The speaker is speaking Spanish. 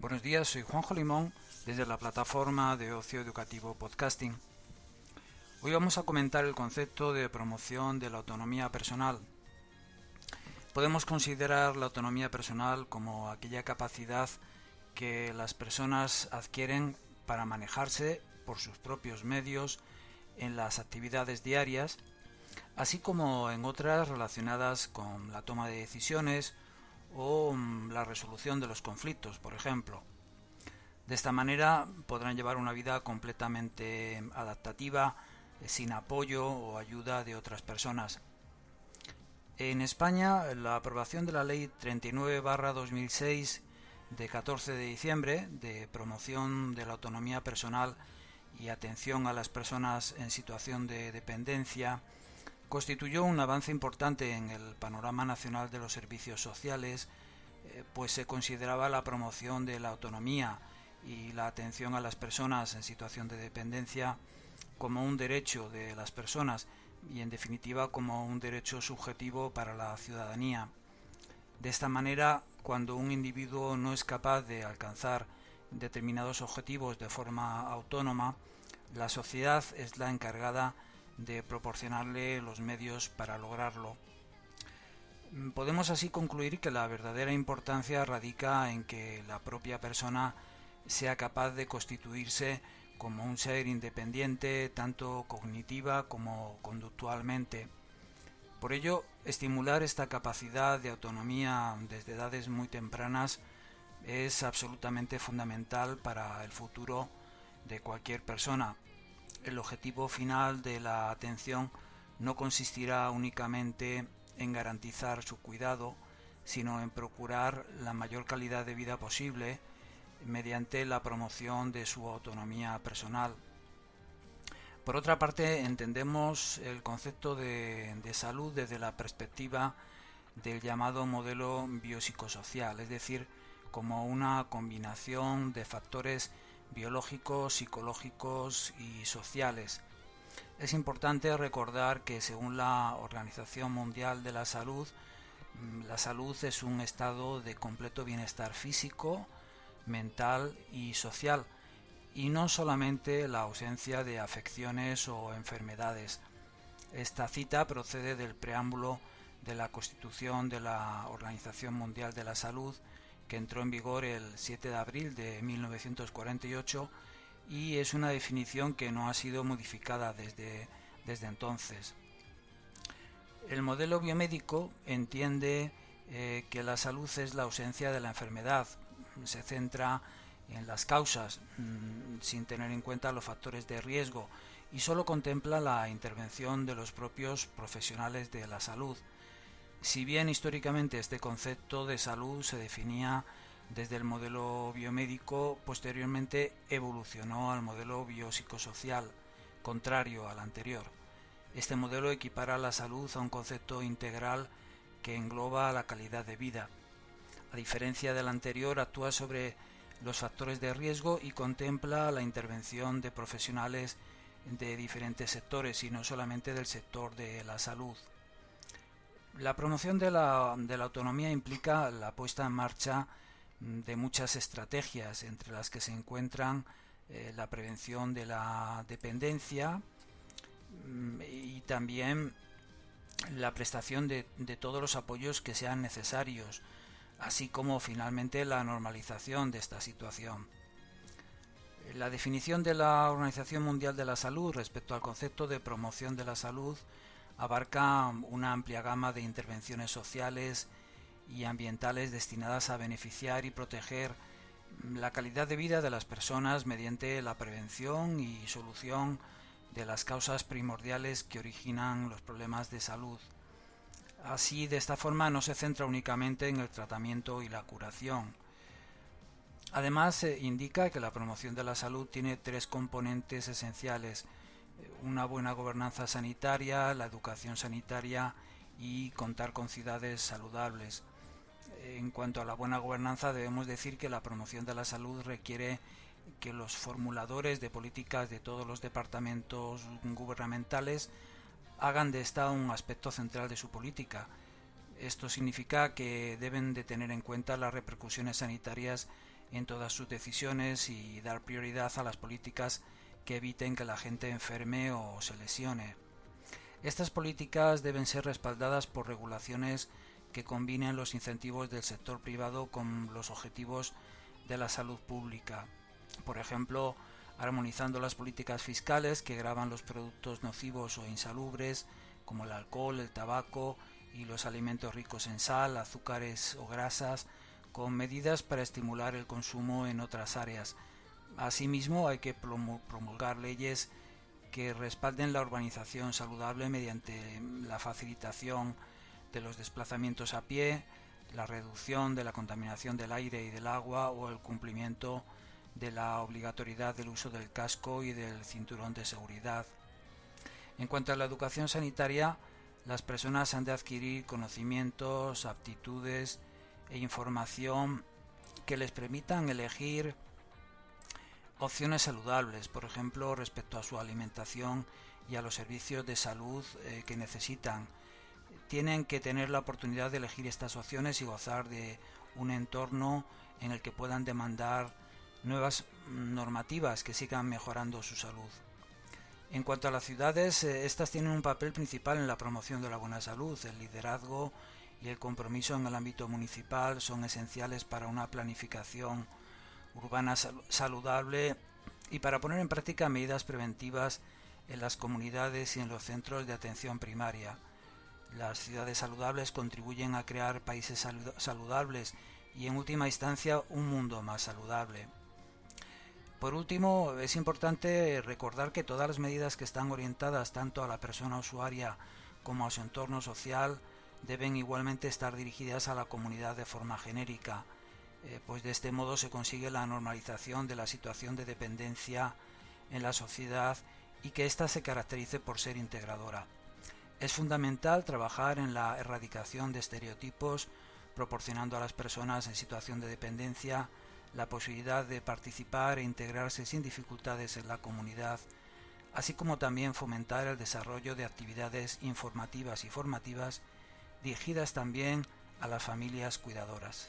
Buenos días, soy Juanjo Limón desde la plataforma de ocio educativo Podcasting. Hoy vamos a comentar el concepto de promoción de la autonomía personal. Podemos considerar la autonomía personal como aquella capacidad que las personas adquieren para manejarse por sus propios medios en las actividades diarias, así como en otras relacionadas con la toma de decisiones o mm, la resolución de los conflictos, por ejemplo. De esta manera podrán llevar una vida completamente adaptativa, eh, sin apoyo o ayuda de otras personas. En España, la aprobación de la Ley 39-2006 de 14 de diciembre de promoción de la autonomía personal y atención a las personas en situación de dependencia constituyó un avance importante en el panorama nacional de los servicios sociales, eh, pues se consideraba la promoción de la autonomía y la atención a las personas en situación de dependencia como un derecho de las personas y en definitiva como un derecho subjetivo para la ciudadanía. De esta manera, cuando un individuo no es capaz de alcanzar determinados objetivos de forma autónoma, la sociedad es la encargada de proporcionarle los medios para lograrlo. Podemos así concluir que la verdadera importancia radica en que la propia persona sea capaz de constituirse como un ser independiente tanto cognitiva como conductualmente. Por ello, estimular esta capacidad de autonomía desde edades muy tempranas es absolutamente fundamental para el futuro de cualquier persona. El objetivo final de la atención no consistirá únicamente en garantizar su cuidado, sino en procurar la mayor calidad de vida posible mediante la promoción de su autonomía personal. Por otra parte, entendemos el concepto de, salud desde la perspectiva del llamado modelo biopsicosocial, es decir, como una combinación de factores biológicos, psicológicos y sociales. Es importante recordar que según la Organización Mundial de la Salud, mm, la salud es un estado de completo bienestar físico, mental y social, y no solamente la ausencia de afecciones o enfermedades. Esta cita procede del preámbulo de la Constitución de la Organización Mundial de la Salud, que entró en vigor el 7 de abril de 1948 y es una definición que no ha sido modificada desde, desde entonces. El modelo biomédico entiende eh, que la salud es la ausencia de la enfermedad, se centra en las causas mm, sin tener en cuenta los factores de riesgo y solo contempla la intervención de los propios profesionales de la salud. Si bien históricamente este concepto de salud se definía desde el modelo biomédico, posteriormente evolucionó al modelo biopsicosocial, contrario al anterior. Este modelo equipara la salud a un concepto integral que engloba la calidad de vida, a diferencia del anterior, actúa sobre los factores de riesgo y contempla la intervención de profesionales de diferentes sectores y no solamente del sector de la salud. La promoción de la, autonomía implica la puesta en marcha de muchas estrategias, entre las que se encuentran eh, la prevención de la dependencia mm, y también la prestación de todos los apoyos que sean necesarios así como finalmente la normalización de esta situación. La definición de la Organización Mundial de la Salud respecto al concepto de promoción de la salud abarca una amplia gama de intervenciones sociales y ambientales destinadas a beneficiar y proteger la calidad de vida de las personas mediante la prevención y solución de las causas primordiales que originan los problemas de salud. Así, de esta forma, no se centra únicamente en el tratamiento y la curación. Además, se indica que la promoción de la salud tiene tres componentes esenciales. Una buena gobernanza sanitaria, la educación sanitaria y contar con ciudades saludables. En cuanto a la buena gobernanza, debemos decir que la promoción de la salud requiere que los formuladores de políticas de todos los departamentos gubernamentales hagan de esta un aspecto central de su política. Esto significa que deben de tener en cuenta las repercusiones sanitarias en todas sus decisiones y dar prioridad a las políticas que eviten que la gente enferme o se lesione. Estas políticas deben ser respaldadas por regulaciones que combinen los incentivos del sector privado con los objetivos de la salud pública. Por ejemplo, armonizando las políticas fiscales que graban los productos nocivos o insalubres, como el alcohol, el tabaco y los alimentos ricos en sal, azúcares o grasas, con medidas para estimular el consumo en otras áreas. Asimismo, hay que promulgar leyes que respalden la urbanización saludable mediante la facilitación de los desplazamientos a pie, la reducción de la contaminación del aire y del agua o el cumplimiento de la obligatoriedad del uso del casco y del cinturón de seguridad. En cuanto a la educación sanitaria, las personas han de adquirir conocimientos, aptitudes e información que les permitan elegir opciones saludables, por ejemplo, respecto a su alimentación y a los servicios de salud eh, que necesitan. Tienen que tener la oportunidad de elegir estas opciones y gozar de un entorno en el que puedan demandar nuevas normativas que sigan mejorando su salud. En cuanto a las ciudades, eh, estas tienen un papel principal en la promoción de la buena salud. El liderazgo y el compromiso en el ámbito municipal son esenciales para una planificación urbana saludable y para poner en práctica medidas preventivas en las comunidades y en los centros de atención primaria. Las ciudades saludables contribuyen a crear países saludables y en última instancia un mundo más saludable. Por último, es importante recordar que todas las medidas que están orientadas tanto a la persona usuaria como a su entorno social deben igualmente estar dirigidas a la comunidad de forma genérica, eh, pues de este modo se consigue la normalización de la situación de dependencia en la sociedad y que ésta se caracterice por ser integradora. Es fundamental trabajar en la erradicación de estereotipos, proporcionando a las personas en situación de dependencia la posibilidad de participar e integrarse sin dificultades en la comunidad, así como también fomentar el desarrollo de actividades informativas y formativas dirigidas también a las familias cuidadoras.